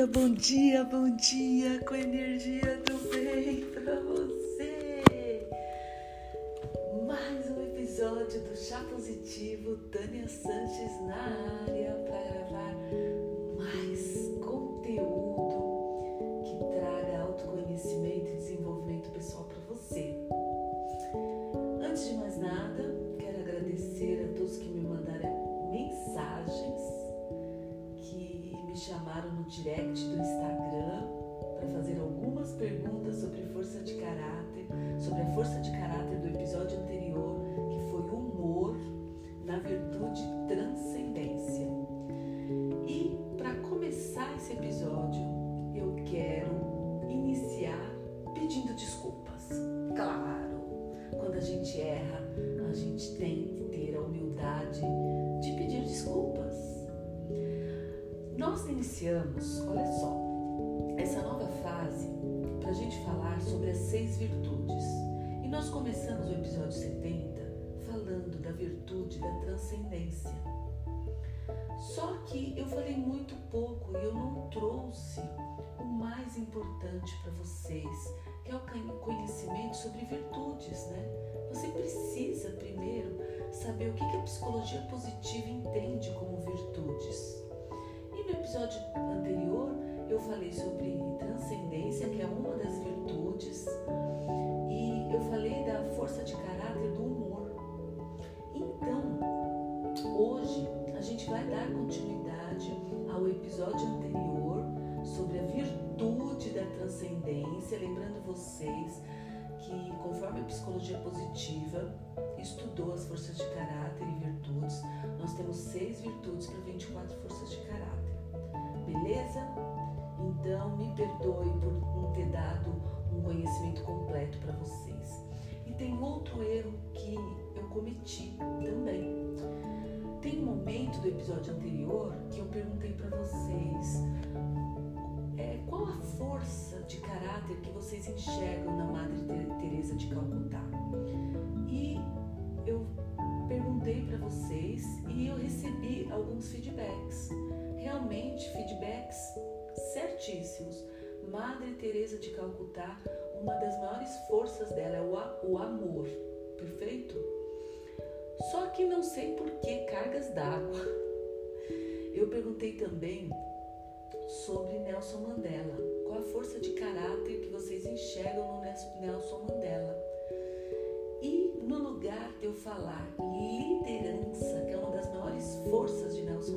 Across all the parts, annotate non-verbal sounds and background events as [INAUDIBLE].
dia, bom dia, bom dia, com energia do bem pra você. Mais um episódio do Chá Positivo, Tânia Sanches na área para gravar a gente tem que ter a humildade de pedir desculpas nós iniciamos, olha só, essa nova fase para a gente falar sobre as seis virtudes. E nós começamos o episódio 70 falando da virtude da transcendência. Só que eu falei muito pouco e eu não trouxe o mais importante para vocês, que é o conhecimento sobre virtudes, né? Você precisa primeiro saber o que a psicologia positiva entende como virtudes no episódio anterior eu falei sobre transcendência, que é uma das virtudes, e eu falei da força de caráter do humor. Então, hoje a gente vai dar continuidade ao episódio anterior sobre a virtude da transcendência, lembrando vocês que, conforme a psicologia positiva estudou as forças de caráter e virtudes, caráter que vocês enxergam na Madre Teresa de Calcutá. E eu perguntei para vocês e eu recebi alguns feedbacks realmente feedbacks certíssimos. Madre Teresa de Calcutá, uma das maiores forças dela é o, o amor, perfeito? Só que não sei por que cargas d'água. Eu perguntei também sobre Nelson Mandela. Qual a força de caráter que vocês enxergam no Nelson Mandela? E no lugar de eu falar liderança, que é uma das maiores forças de Nelson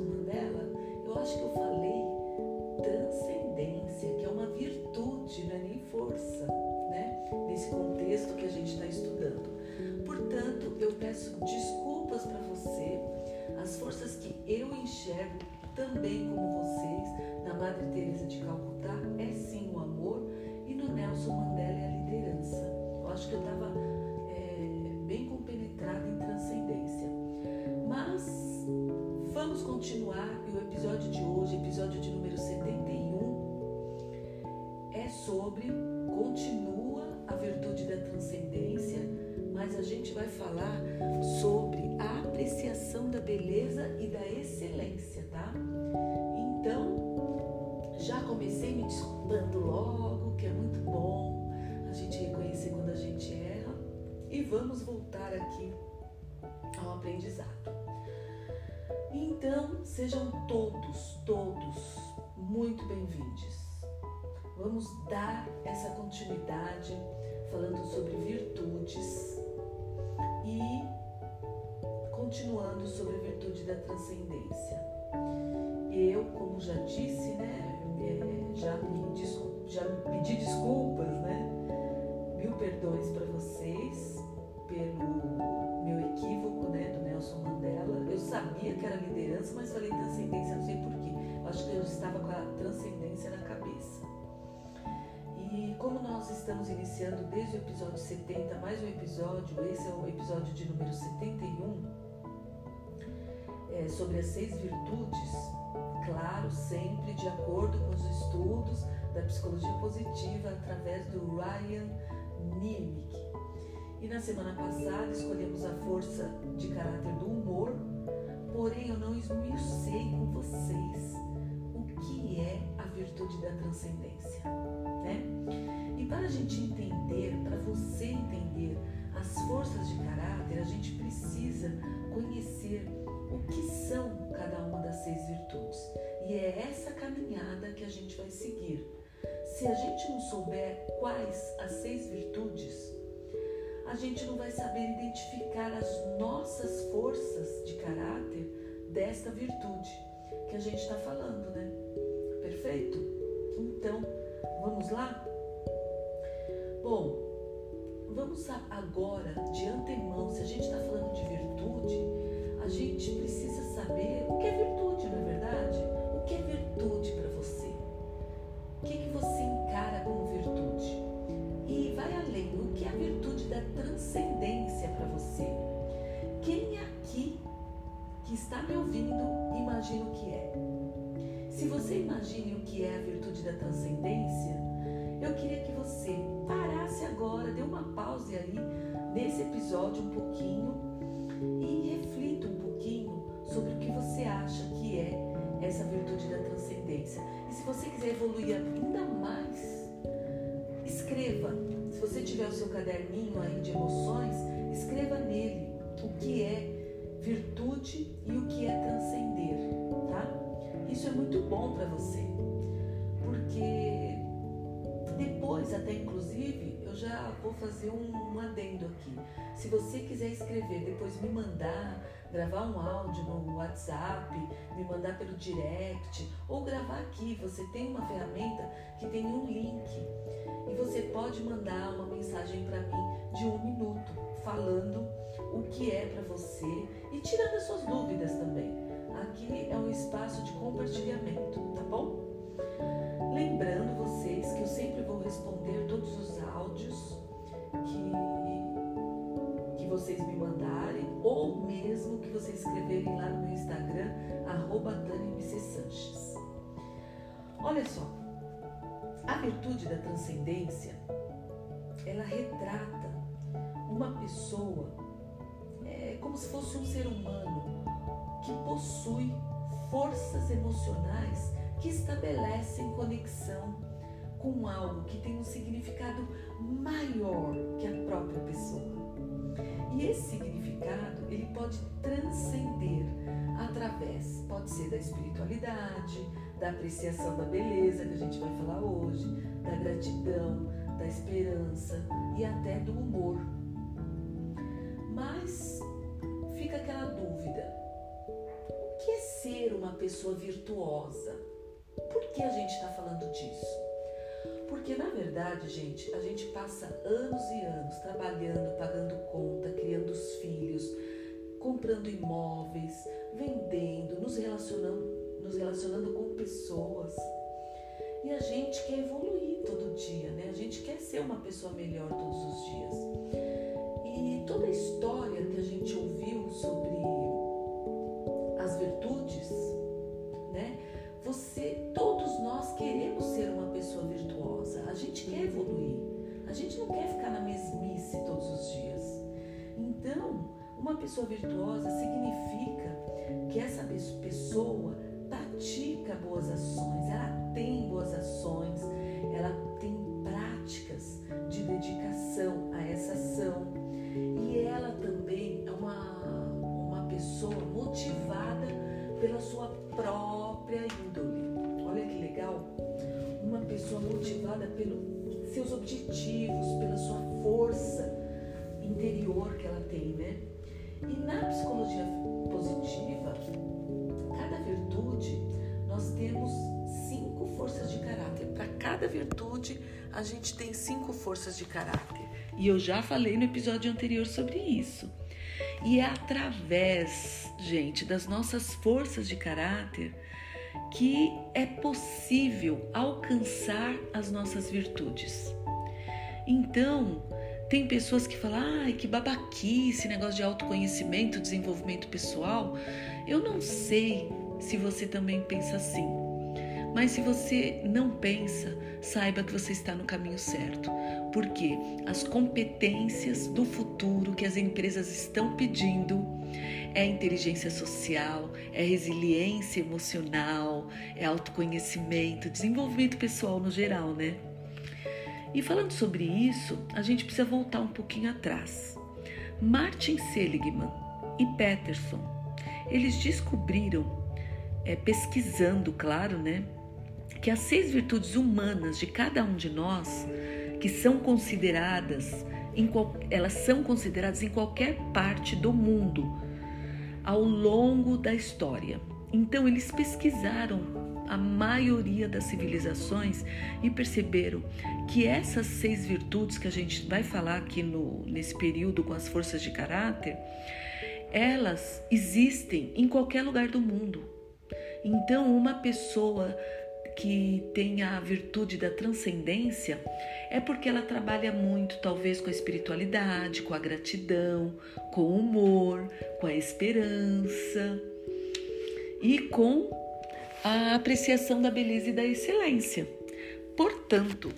sejam todos, todos muito bem-vindos. Vamos dar essa continuidade falando sobre virtudes e continuando sobre a virtude da transcendência. Eu, como já disse, né, é, já, me, já pedi desculpas, né? Mil perdões para vocês mas falei transcendência, não sei porquê. Acho que eu estava com a transcendência na cabeça. E como nós estamos iniciando desde o episódio 70, mais um episódio, esse é o episódio de número 71, é, sobre as seis virtudes, claro, sempre de acordo com os estudos da psicologia positiva através do Ryan Nimick. E na semana passada escolhemos a força de caráter do humor, porém eu não esmiucei com vocês o que é a virtude da transcendência, né? E para a gente entender, para você entender as forças de caráter, a gente precisa conhecer o que são cada uma das seis virtudes. E é essa caminhada que a gente vai seguir. Se a gente não souber quais as seis virtudes, a gente não vai saber identificar as nossas forças de caráter desta virtude que a gente está falando, né? Perfeito? Então, vamos lá? Bom, vamos agora, de antemão, se a gente está falando de virtude, a gente precisa saber o que é virtude, não é verdade? O que é virtude para transcendência, eu queria que você parasse agora, dê uma pausa aí nesse episódio um pouquinho e reflita um pouquinho sobre o que você acha que é essa virtude da transcendência. E se você quiser evoluir ainda mais, escreva. Se você tiver o seu caderninho aí de emoções, escreva nele o que é virtude e o que é transcender, tá? Isso é muito bom para você, porque depois, até inclusive, eu já vou fazer um, um adendo aqui. Se você quiser escrever, depois me mandar, gravar um áudio no WhatsApp, me mandar pelo direct ou gravar aqui. Você tem uma ferramenta que tem um link e você pode mandar uma mensagem para mim de um minuto falando o que é para você e tirando as suas dúvidas também. Aqui é um espaço de compartilhamento, tá bom? Lembrando vocês que eu sempre vou responder todos os áudios que, que vocês me mandarem ou mesmo que vocês escreverem lá no meu Instagram, arroba Sanches. Olha só, a virtude da transcendência, ela retrata uma pessoa é, como se fosse um ser humano que possui forças emocionais que estabelecem conexão com algo que tem um significado maior que a própria pessoa. E esse significado ele pode transcender através, pode ser da espiritualidade, da apreciação da beleza que a gente vai falar hoje, da gratidão, da esperança e até do humor. Mas fica aquela dúvida: o que é ser uma pessoa virtuosa? Que a gente está falando disso? Porque na verdade, gente, a gente passa anos e anos trabalhando, pagando conta, criando os filhos, comprando imóveis, vendendo, nos relacionando, nos relacionando com pessoas. E a gente quer evoluir todo dia, né? A gente quer ser uma pessoa melhor todos os dias. E toda a história que a gente ouviu sobre as virtudes, pessoa virtuosa significa que essa pessoa pratica boas ações, cada virtude, a gente tem cinco forças de caráter. E eu já falei no episódio anterior sobre isso. E é através, gente, das nossas forças de caráter que é possível alcançar as nossas virtudes. Então, tem pessoas que falam, ai, que babaquice, negócio de autoconhecimento, desenvolvimento pessoal. Eu não sei se você também pensa assim, Mas se você não pensa, saiba que você está no caminho certo, porque as competências do futuro que as empresas estão pedindo é inteligência social, é resiliência emocional, é autoconhecimento, desenvolvimento pessoal no geral, né? E falando sobre isso, a gente precisa voltar um pouquinho atrás. Martin Seligman e Peterson, eles descobriram, é, pesquisando, claro, né, que as seis virtudes humanas de cada um de nós, que são consideradas, em, elas são consideradas em qualquer parte do mundo ao longo da história. Então eles pesquisaram a maioria das civilizações e perceberam que essas seis virtudes que a gente vai falar aqui no, nesse período com as forças de caráter, elas existem em qualquer lugar do mundo. Então, uma pessoa que tem a virtude da transcendência é porque ela trabalha muito, talvez, com a espiritualidade, com a gratidão, com o humor, com a esperança e com a apreciação da beleza e da excelência. Portanto,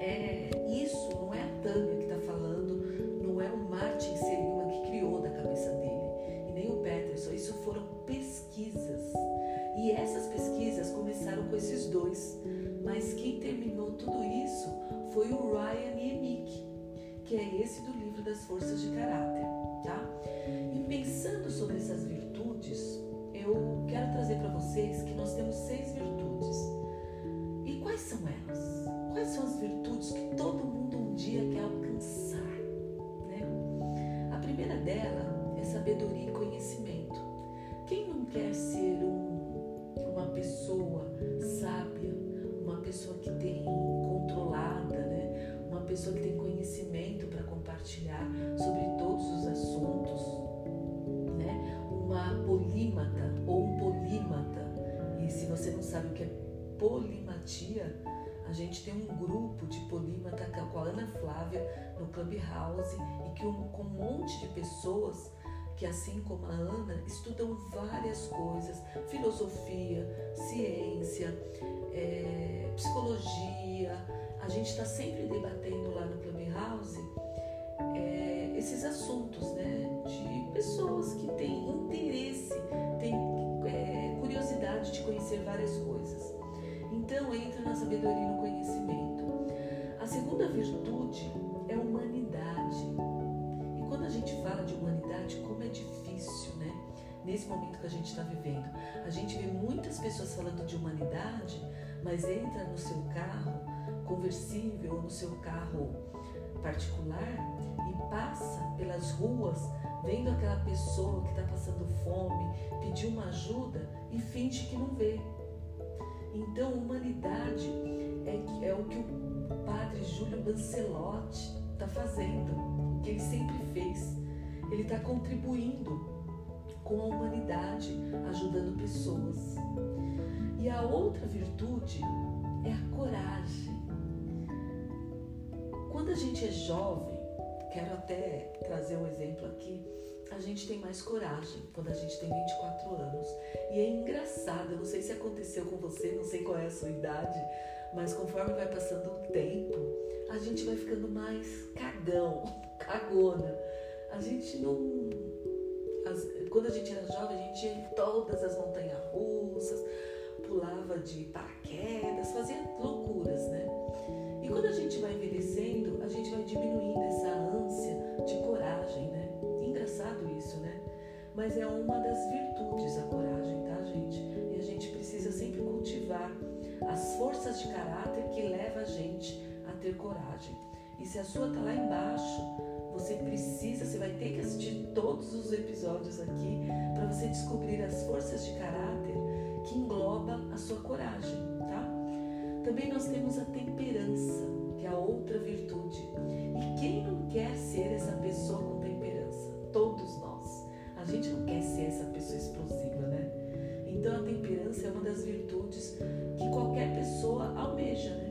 é, esse do livro das forças de caráter, tá? E pensando sobre essas virtudes, eu quero trazer para vocês que nós temos seis virtudes. E quais são elas? Quais são as virtudes que todo mundo um dia quer alcançar? Né? A primeira dela é sabedoria e conhecimento. Quem não quer ser um, uma pessoa sábia, uma pessoa que tem controlada? Uma pessoa que tem conhecimento para compartilhar sobre todos os assuntos? uma polímata ou um polímata. E se você não sabe o que é polimatia, a gente tem um grupo de polímata com a Ana Flávia no Clubhouse e que um, com um monte de pessoas que, assim como a Ana, estudam várias coisas: filosofia, ciência, é, psicologia. A gente está sempre debatendo lá no Clubhouse é, esses assuntos, né? De pessoas que têm interesse, têm é, curiosidade de conhecer várias coisas. Então entra na sabedoria e no conhecimento. A segunda virtude é humanidade. E quando a gente fala de humanidade, como é difícil, né? Nesse momento que a gente está vivendo, a gente vê muitas pessoas falando de humanidade, mas entra no seu carro conversível ou no seu carro particular e passa pelas ruas vendo aquela pessoa que está passando fome, pedir uma ajuda e finge que não vê. Então, humanidade é, é o que o padre Júlio Bancelotti está fazendo, o que ele sempre fez. Ele está contribuindo com a humanidade, ajudando pessoas. E a outra virtude é a coragem. Quando a gente é jovem, quero até trazer um exemplo aqui, a gente tem mais coragem quando a gente tem 24 anos. E é engraçado, eu não sei se aconteceu com você, não sei qual é a sua idade, mas conforme vai passando o tempo, a gente vai ficando mais cagão, [LAUGHS] cagona. A gente não. As, quando a gente era jovem, a gente ia em todas as montanhas russas, pulava de paraquedas, fazia loucuras, né? E quando a gente vai envelhecendo, a gente vai diminuindo essa ânsia de coragem, né? Engraçado isso, né? Mas é uma das virtudes a coragem, tá, gente? E a gente precisa sempre cultivar as forças de caráter que leva a gente a ter coragem. E se a sua tá lá embaixo, você precisa, você vai ter que assistir todos os episódios aqui para você descobrir as forças de caráter que engloba a sua coragem. Também nós temos a temperança, que é a outra virtude. E quem não quer ser essa pessoa com temperança? Todos nós. A gente não quer ser essa pessoa explosiva, né? Então a temperança é uma das virtudes que qualquer pessoa almeja, né?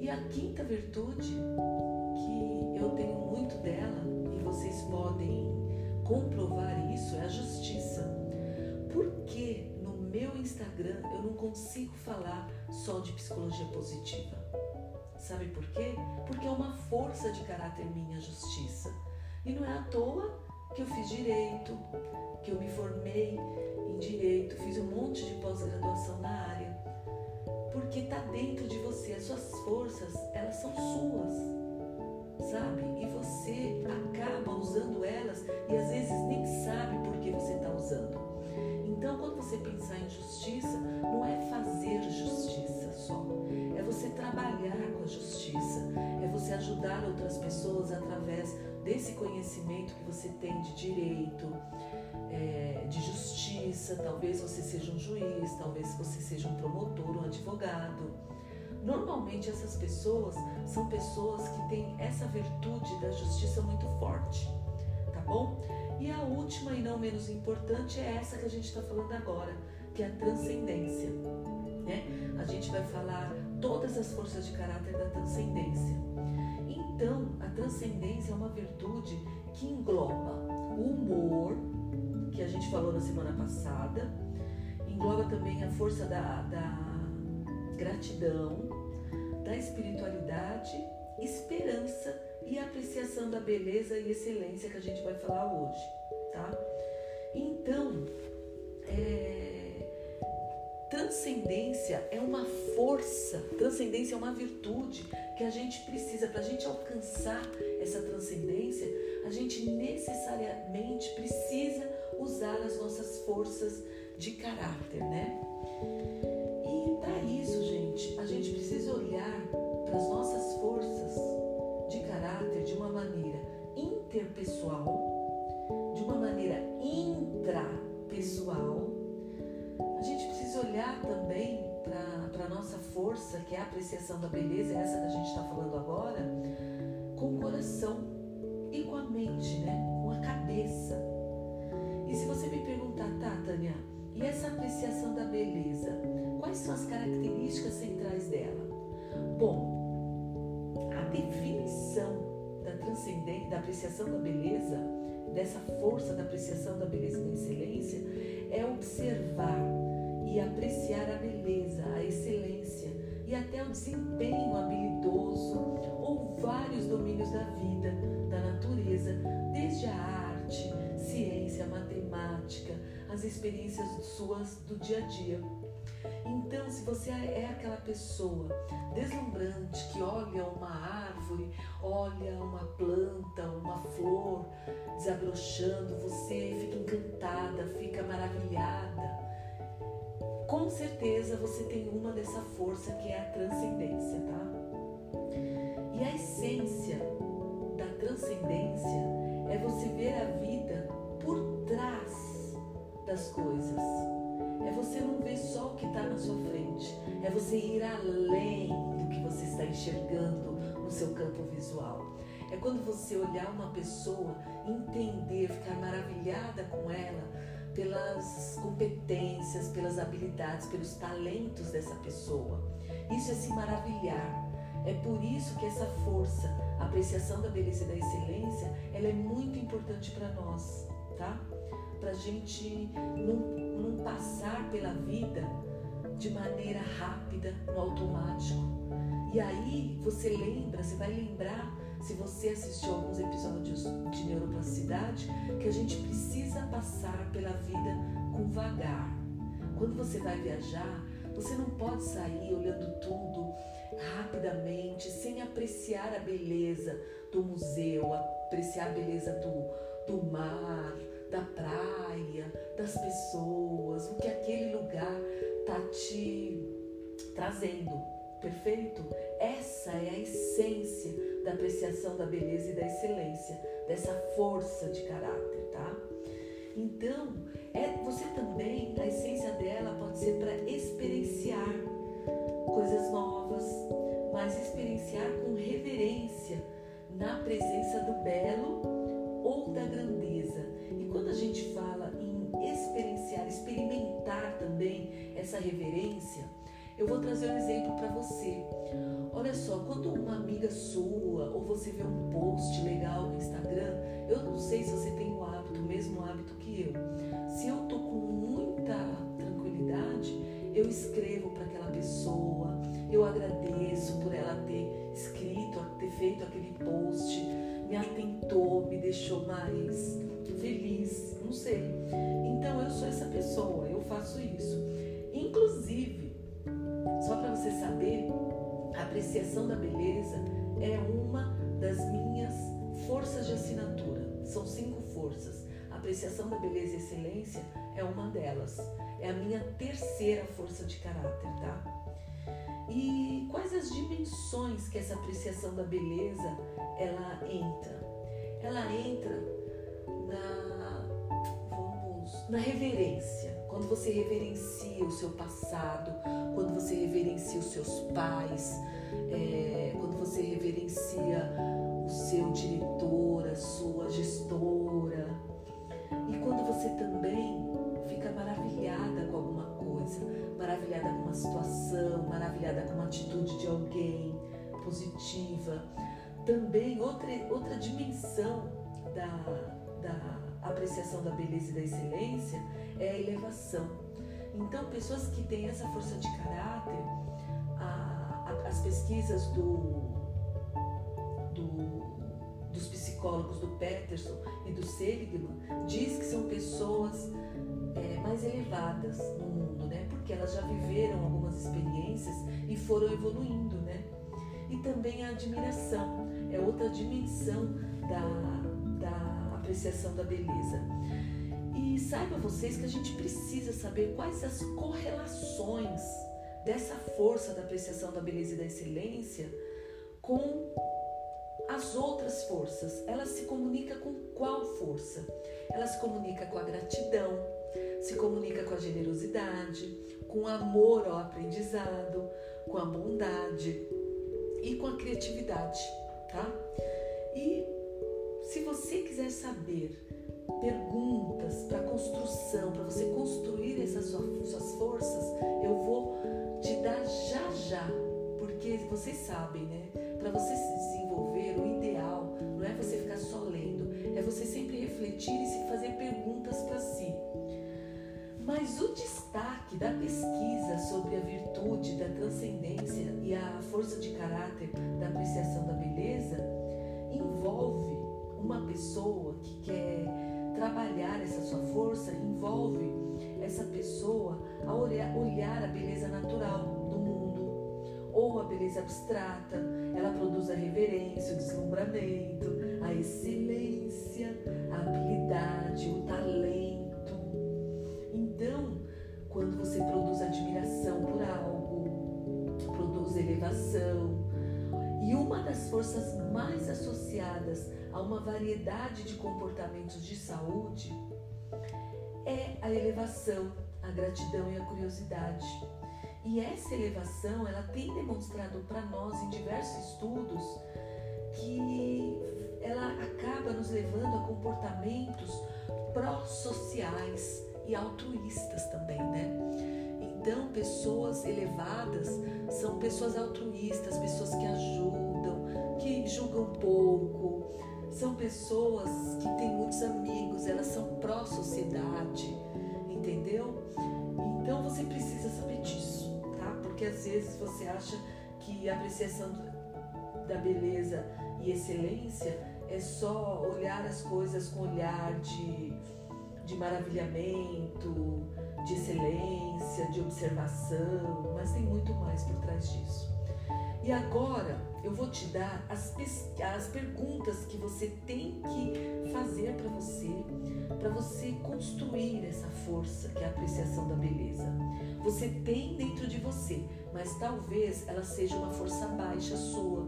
E a quinta virtude, que eu tenho muito dela e vocês podem comprovar isso, é a justiça. Porque no meu Instagram eu não consigo falar só de psicologia positiva. Sabe por quê? Porque é uma força de caráter minha justiça. E não é à toa que eu fiz direito, que eu me formei em direito, fiz um monte de pós-graduação na área. Porque está dentro de você, as suas forças, elas são suas, sabe? E você acaba usando elas e às vezes nem sabe por que você está usando. Então, quando você pensar em justiça, não é fazer justiça só, é você trabalhar com a justiça, é você ajudar outras pessoas através desse conhecimento que você tem de direito, é, de justiça, talvez você seja um juiz, talvez você seja um promotor, um advogado. Normalmente essas pessoas são pessoas que têm essa virtude da justiça muito forte, tá bom? E a última e não menos importante é essa que a gente está falando agora, que é a transcendência. Né? A gente vai falar todas as forças de caráter da transcendência. Então, a transcendência é uma virtude que engloba o humor, que a gente falou na semana passada, engloba também a força da, da gratidão, da espiritualidade, esperança e apreciação da beleza e excelência que a gente vai falar hoje, tá? Então, é, transcendência é uma força, transcendência é uma virtude que a gente precisa, para a gente alcançar essa transcendência, a gente necessariamente precisa usar as nossas forças de caráter, né? E para isso, gente, a gente precisa olhar para as nossas forças de caráter de uma maneira interpessoal, de uma maneira intrapessoal. A gente precisa olhar também para a nossa força, que é a apreciação da beleza, essa que a gente está falando agora, com o coração e com a mente, né? com a cabeça. E se você me perguntar, tá, Tânia, e essa apreciação da beleza, quais são as características centrais dela? Bom, a definição da transcendência, da apreciação da beleza, dessa força da apreciação da beleza e da excelência, é observar e apreciar a beleza, a excelência e até o desempenho habilidoso ou vários domínios da vida, da natureza, desde a arte, ciência, matemática, as experiências suas do dia a dia. Então, se você é aquela pessoa deslumbrante que olha uma árvore, olha uma planta, uma flor desabrochando, você fica encantada, fica maravilhada. Com certeza você tem uma dessa força que é a transcendência, tá? E a essência da transcendência é você ver a vida por trás das coisas é você não ver só o que está na sua frente. É você ir além do que você está enxergando no seu campo visual. É quando você olhar uma pessoa, entender, ficar maravilhada com ela pelas competências, pelas habilidades, pelos talentos dessa pessoa. Isso é se maravilhar. É por isso que essa força, a apreciação da beleza e da excelência, ela é muito importante para nós, tá? Para a gente não, não passar pela vida de maneira rápida, no automático. E aí você lembra, você vai lembrar, se você assistiu alguns episódios de neuroplasticidade, que a gente precisa passar pela vida com vagar. Quando você vai viajar, você não pode sair olhando tudo rapidamente, sem apreciar a beleza do museu, apreciar a beleza do, do mar, da praia, das pessoas, o que aquele lugar tá te trazendo. Perfeito? Essa é a essência da apreciação da beleza e da excelência, dessa força de caráter, tá? Então, é você também, a essência dela pode ser para experienciar coisas novas, mas experienciar com reverência na presença do belo ou da grandeza quando a gente fala em experienciar, experimentar também essa reverência, eu vou trazer um exemplo para você. Olha só, quando uma amiga sua ou você vê um post legal no Instagram, eu não sei se você tem o hábito, o mesmo hábito que eu. Se eu tô com muita tranquilidade, eu escrevo para aquela pessoa, eu agradeço por ela ter escrito, ter feito aquele post, me atentou, me deixou mais feliz, não sei. Então eu sou essa pessoa, eu faço isso. Inclusive, só para você saber, a apreciação da beleza é uma das minhas forças de assinatura. São cinco forças. A apreciação da beleza e excelência é uma delas. É a minha terceira força de caráter, tá? E quais as dimensões que essa apreciação da beleza ela entra? Ela entra na reverência. Quando você reverencia o seu passado, quando você reverencia os seus pais, é, quando você reverencia o seu diretor, a sua gestora, e quando você também fica maravilhada com alguma coisa, maravilhada com uma situação, maravilhada com uma atitude de alguém positiva. Também outra, outra dimensão da, da apreciação da beleza e da excelência é a elevação. Então, pessoas que têm essa força de caráter, a, a, as pesquisas do, do, dos psicólogos do Peterson e do Seligman diz que são pessoas é, mais elevadas no mundo, né? Porque elas já viveram algumas experiências e foram evoluindo, né? E também a admiração é outra dimensão da apreciação da beleza. E saiba vocês que a gente precisa saber quais as correlações dessa força da apreciação da beleza e da excelência com as outras forças. Ela se comunica com qual força? Ela se comunica com a gratidão, se comunica com a generosidade, com o amor ao aprendizado, com a bondade e com a criatividade, tá? Saber perguntas para construção, para você construir essas suas forças, eu vou te dar já já, porque vocês sabem, né? Para você se desenvolver, o ideal não é você ficar só lendo, é você sempre refletir e se fazer perguntas para si. Mas o destaque da pesquisa sobre a virtude da transcendência e a força de caráter da apreciação da beleza envolve uma pessoa que quer trabalhar essa sua força, envolve essa pessoa a olhar, olhar a beleza natural do mundo ou a beleza abstrata. Ela produz a reverência, o deslumbramento, a excelência, variedade de comportamentos de saúde é a elevação, a gratidão e a curiosidade. E essa elevação, ela tem demonstrado para nós em diversos estudos que ela acaba nos levando a comportamentos pró-sociais e altruístas também, né? Então, pessoas elevadas são pessoas altruístas, pessoas que ajudam, que julgam pouco, são pessoas que têm muitos amigos, elas são pró-sociedade, entendeu? Então você precisa saber disso, tá? Porque às vezes você acha que a apreciação da beleza e excelência é só olhar as coisas com olhar de, de maravilhamento, de excelência, de observação, mas tem muito mais por trás disso. E agora eu vou te dar as, as perguntas que você tem que fazer para você, para você construir essa força que é a apreciação da beleza. Você tem dentro de você, mas talvez ela seja uma força baixa sua.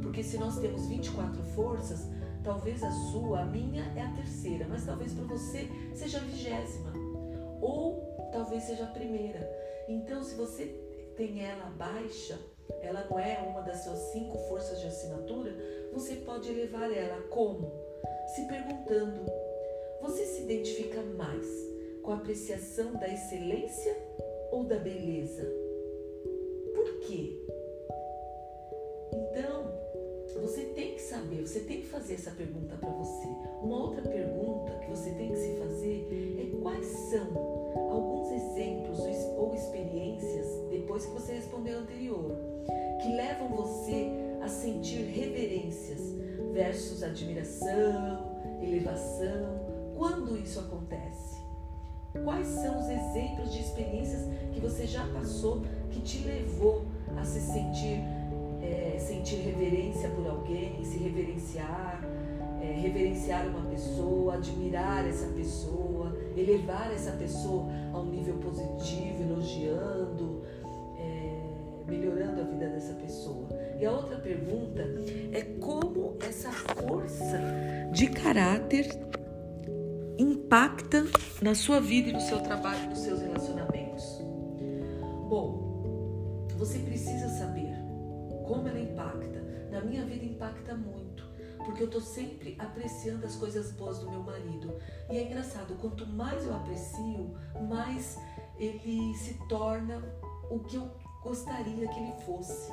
Porque se nós temos 24 forças, talvez a sua, a minha é a terceira, mas talvez para você seja a vigésima. Ou talvez seja a primeira. Então, se você tem ela baixa, ela não é uma das suas cinco forças de assinatura, você pode elevar ela como? Se perguntando: você se identifica mais com a apreciação da excelência ou da beleza? Por quê? Então, você tem que saber, você tem que fazer essa pergunta para você. Uma outra pergunta que você tem que se fazer é quais são sentir reverências versus admiração, elevação. Quando isso acontece? Quais são os exemplos de experiências que você já passou que te levou a se sentir, é, sentir reverência por alguém, se reverenciar, é, reverenciar uma pessoa, admirar essa pessoa, elevar essa pessoa a um nível positivo, elogiando, é, melhorando a vida dessa pessoa. E a outra pergunta é como essa força de caráter impacta na sua vida e no seu trabalho, nos seus relacionamentos. Bom, você precisa saber como ela impacta. Na minha vida impacta muito porque eu tô sempre apreciando as coisas boas do meu marido. E é engraçado, quanto mais eu aprecio, mais ele se torna o que eu gostaria que ele fosse.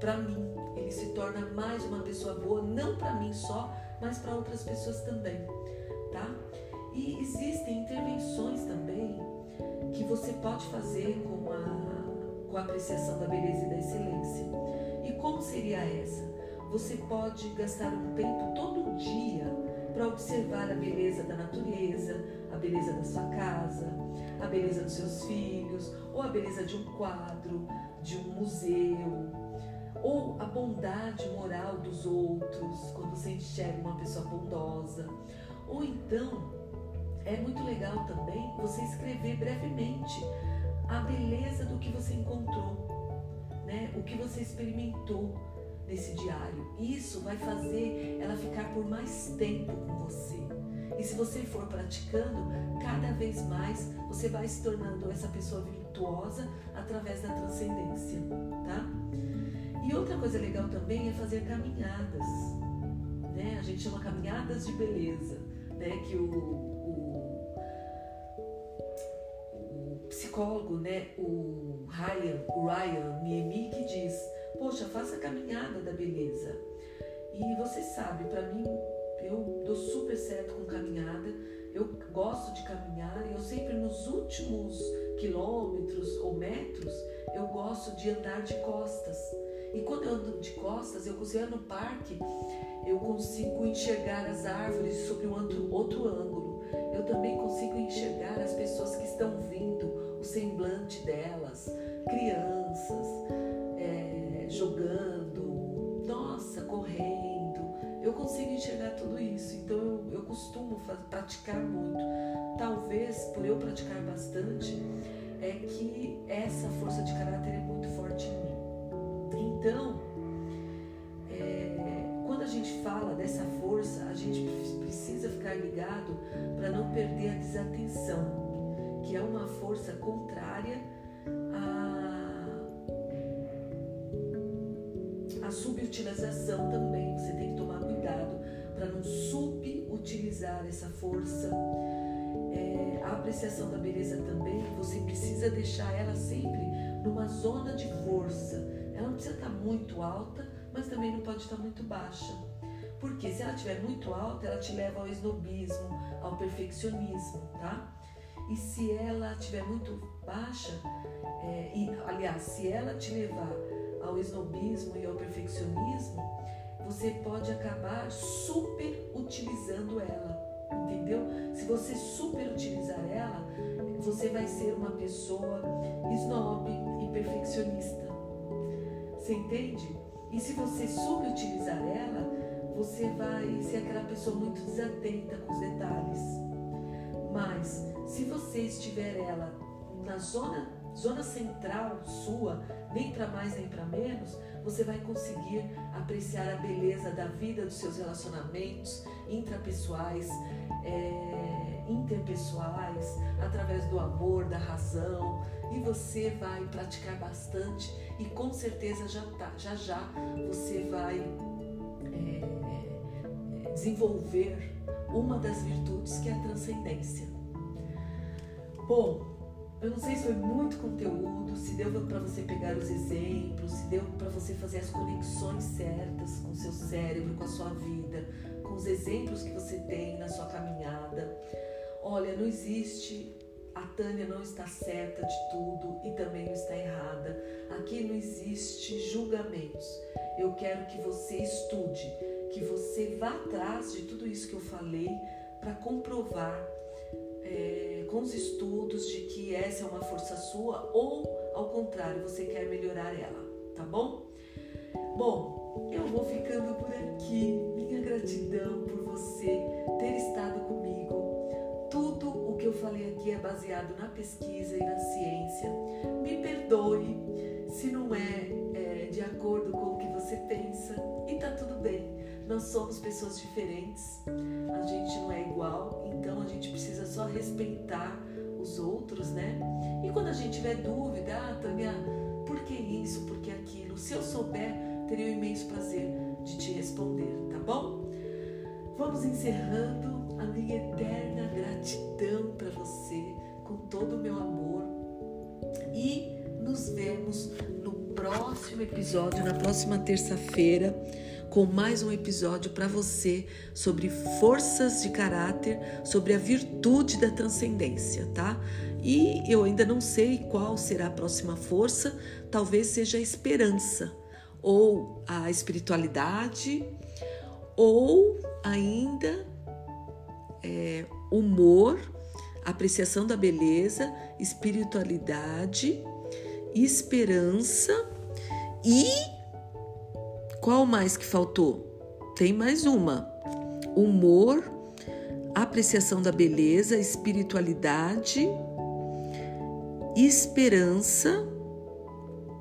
Para mim, ele se torna mais uma pessoa boa, não para mim só, mas para outras pessoas também, tá? E existem intervenções também que você pode fazer com a, com a apreciação da beleza e da excelência. E como seria essa? Você pode gastar um tempo todo dia para observar a beleza da natureza, a beleza da sua casa, a beleza dos seus filhos, ou a beleza de um quadro, de um museu, ou a bondade moral dos outros, quando você enxerga uma pessoa bondosa. Ou então, é muito legal também você escrever brevemente a beleza do que você encontrou, né? o que você experimentou nesse diário. Isso vai fazer ela ficar por mais tempo com você. E se você for praticando, cada vez mais você vai se tornando essa pessoa virtuosa através da transcendência, coisa legal também é fazer caminhadas, né? A gente chama caminhadas de beleza, né? Que o, o, o psicólogo, né? O Ryan, o Ryan Miemi diz Poxa, faça a caminhada da beleza. E você sabe, para mim, eu dou super certo com caminhada. Eu gosto de caminhar e eu sempre nos últimos quilômetros ou metros eu gosto de andar de costas. E quando eu ando de costas, eu consigo no parque, eu consigo enxergar as árvores sobre um outro, outro ângulo. Eu também consigo enxergar as pessoas que estão vindo, o semblante delas, crianças, jogando, nossa, correndo. Eu consigo enxergar tudo isso, então eu, eu costumo praticar muito. Talvez por eu praticar bastante, é que essa força de caráter é muito forte em mim. Então, é, quando a gente fala dessa força, a gente precisa ficar ligado para não perder a desatenção, que é uma força contrária subutilização também. Você tem que tomar cuidado para não subutilizar essa força. É, a apreciação da beleza também, você precisa deixar ela sempre numa zona de força. Ela não precisa estar muito alta, mas também não pode estar muito baixa. Porque se ela estiver muito alta, ela te leva ao esnobismo, ao perfeccionismo, tá? E se ela estiver muito baixa, é, e, aliás, se ela te levar ao esnobismo e ao perfeccionismo, você pode acabar super utilizando ela, entendeu? Se você super utilizar ela, você vai ser uma pessoa snob e perfeccionista. Você entende? E se você subutilizar ela, você vai ser aquela pessoa muito desatenta com os detalhes. Mas se você estiver ela na zona zona central sua, nem para mais nem para menos, você vai conseguir apreciar a beleza da vida, dos seus relacionamentos intrapessoais, é, interpessoais, através do amor, da razão, e você vai praticar bastante e com certeza já, tá, já já você vai é, desenvolver uma das virtudes que é a transcendência. Bom, eu não sei se foi muito conteúdo, se deu para você pegar os exemplos, se deu para você fazer as conexões certas com o seu cérebro, com a sua vida, com os exemplos que você tem na sua caminhada. Olha, não existe a Tânia não está certa de tudo e também não está errada. Aqui não existe julgamentos. Eu quero que você estude, que você vá atrás de tudo isso que eu falei para comprovar é, com os estudos de que essa é uma força sua ou, ao contrário, você quer melhorar ela, tá bom? Bom, eu vou ficando por aqui. Minha gratidão por você ter estado comigo. Falei aqui é baseado na pesquisa e na ciência. Me perdoe se não é, é de acordo com o que você pensa e tá tudo bem. Nós somos pessoas diferentes, a gente não é igual, então a gente precisa só respeitar os outros, né? E quando a gente tiver dúvida, ah, Tânia, por que isso, por que aquilo? Se eu souber, teria o um imenso prazer de te responder, tá bom? Vamos encerrando a minha eterna gratidão para você, com todo o meu amor. E nos vemos no próximo episódio, na próxima terça-feira com mais um episódio para você sobre forças de caráter, sobre a virtude da transcendência, tá? E eu ainda não sei qual será a próxima força, talvez seja a esperança, ou a espiritualidade, ou ainda é, humor, apreciação da beleza, espiritualidade, esperança e qual mais que faltou? Tem mais uma: humor, apreciação da beleza, espiritualidade, esperança.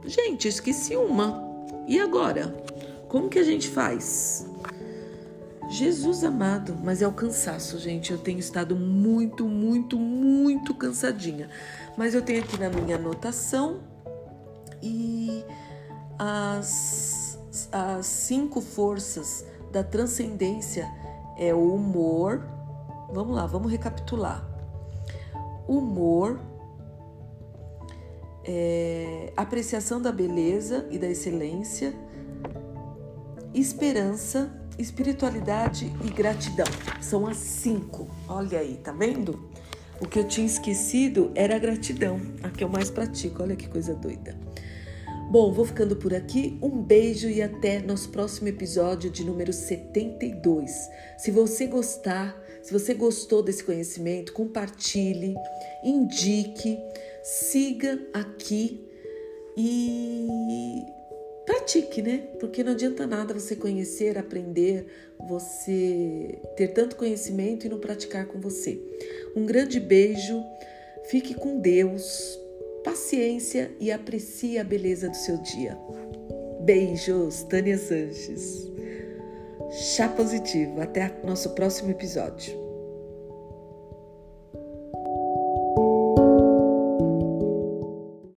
Gente, esqueci uma. E agora? Como que a gente faz? Jesus amado, mas é o cansaço, gente. Eu tenho estado muito, muito, muito cansadinha. Mas eu tenho aqui na minha anotação e as as cinco forças da transcendência é o humor. Vamos lá, vamos recapitular. Humor, é, apreciação da beleza e da excelência, esperança, espiritualidade e gratidão. São as cinco. Olha aí, tá vendo? O que eu tinha esquecido era a gratidão, a que eu mais pratico. Olha que coisa doida. Bom, vou ficando por aqui. Um beijo e até nosso próximo episódio de número 72. Se você gostar, se você gostou desse conhecimento, compartilhe, indique, siga aqui e pratique, né? Porque não adianta nada você conhecer, aprender, você ter tanto conhecimento e não praticar com você. Um grande beijo, fique com Deus paciência e aprecie a beleza do seu dia. Beijos, Tânia Sanches. Chá positivo. Até nosso próximo episódio.